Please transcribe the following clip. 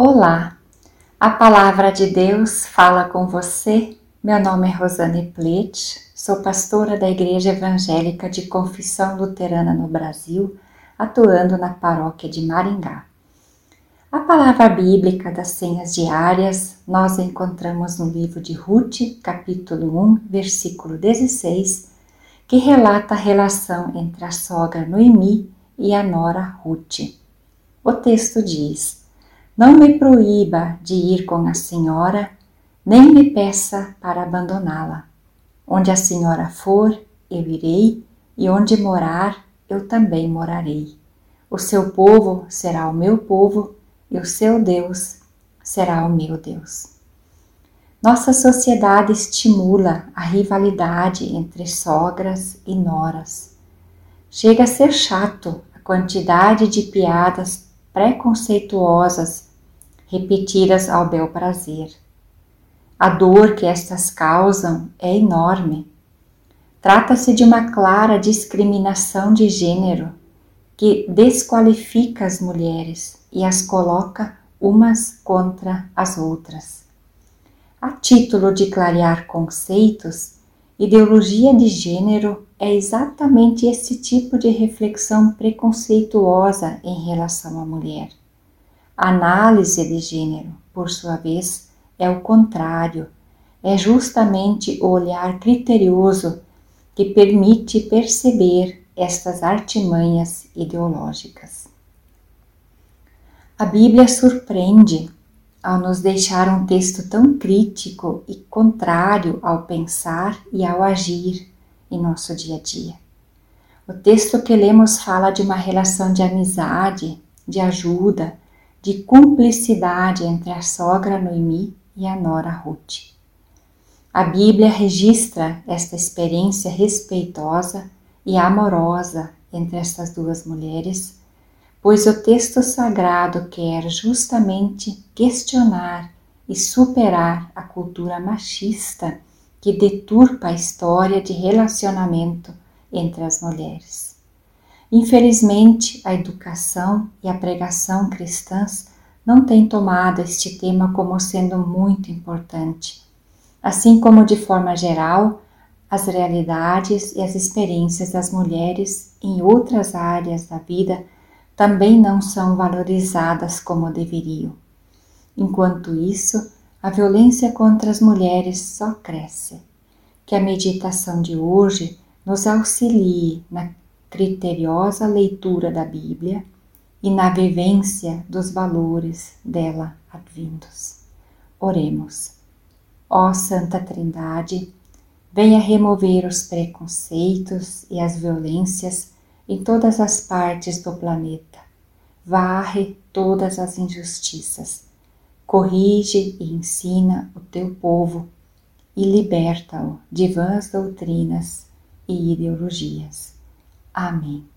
Olá, a palavra de Deus fala com você. Meu nome é Rosane Plete, sou pastora da Igreja Evangélica de Confissão Luterana no Brasil, atuando na paróquia de Maringá. A palavra bíblica das senhas diárias nós encontramos no livro de Ruth, capítulo 1, versículo 16, que relata a relação entre a sogra Noemi e a nora Ruth. O texto diz: não me proíba de ir com a senhora, nem me peça para abandoná-la. Onde a senhora for, eu irei, e onde morar, eu também morarei. O seu povo será o meu povo, e o seu Deus será o meu Deus. Nossa sociedade estimula a rivalidade entre sogras e noras. Chega a ser chato a quantidade de piadas preconceituosas repetidas ao bel prazer. A dor que estas causam é enorme. Trata-se de uma clara discriminação de gênero que desqualifica as mulheres e as coloca umas contra as outras. A título de clarear conceitos, ideologia de gênero é exatamente esse tipo de reflexão preconceituosa em relação à mulher. Análise de gênero, por sua vez, é o contrário, é justamente o olhar criterioso que permite perceber estas artimanhas ideológicas. A Bíblia surpreende ao nos deixar um texto tão crítico e contrário ao pensar e ao agir em nosso dia a dia. O texto que lemos fala de uma relação de amizade, de ajuda, de cumplicidade entre a sogra Noemi e a nora Ruth. A Bíblia registra esta experiência respeitosa e amorosa entre estas duas mulheres, pois o texto sagrado quer justamente questionar e superar a cultura machista que deturpa a história de relacionamento entre as mulheres. Infelizmente, a educação e a pregação cristãs não têm tomado este tema como sendo muito importante, assim como, de forma geral, as realidades e as experiências das mulheres em outras áreas da vida também não são valorizadas como deveriam. Enquanto isso, a violência contra as mulheres só cresce. Que a meditação de hoje nos auxilie na criteriosa leitura da Bíblia e na vivência dos valores dela advindos. Oremos. Ó Santa Trindade, venha remover os preconceitos e as violências em todas as partes do planeta. Varre todas as injustiças. Corrige e ensina o teu povo e liberta-o de vãs doutrinas e ideologias. Amém.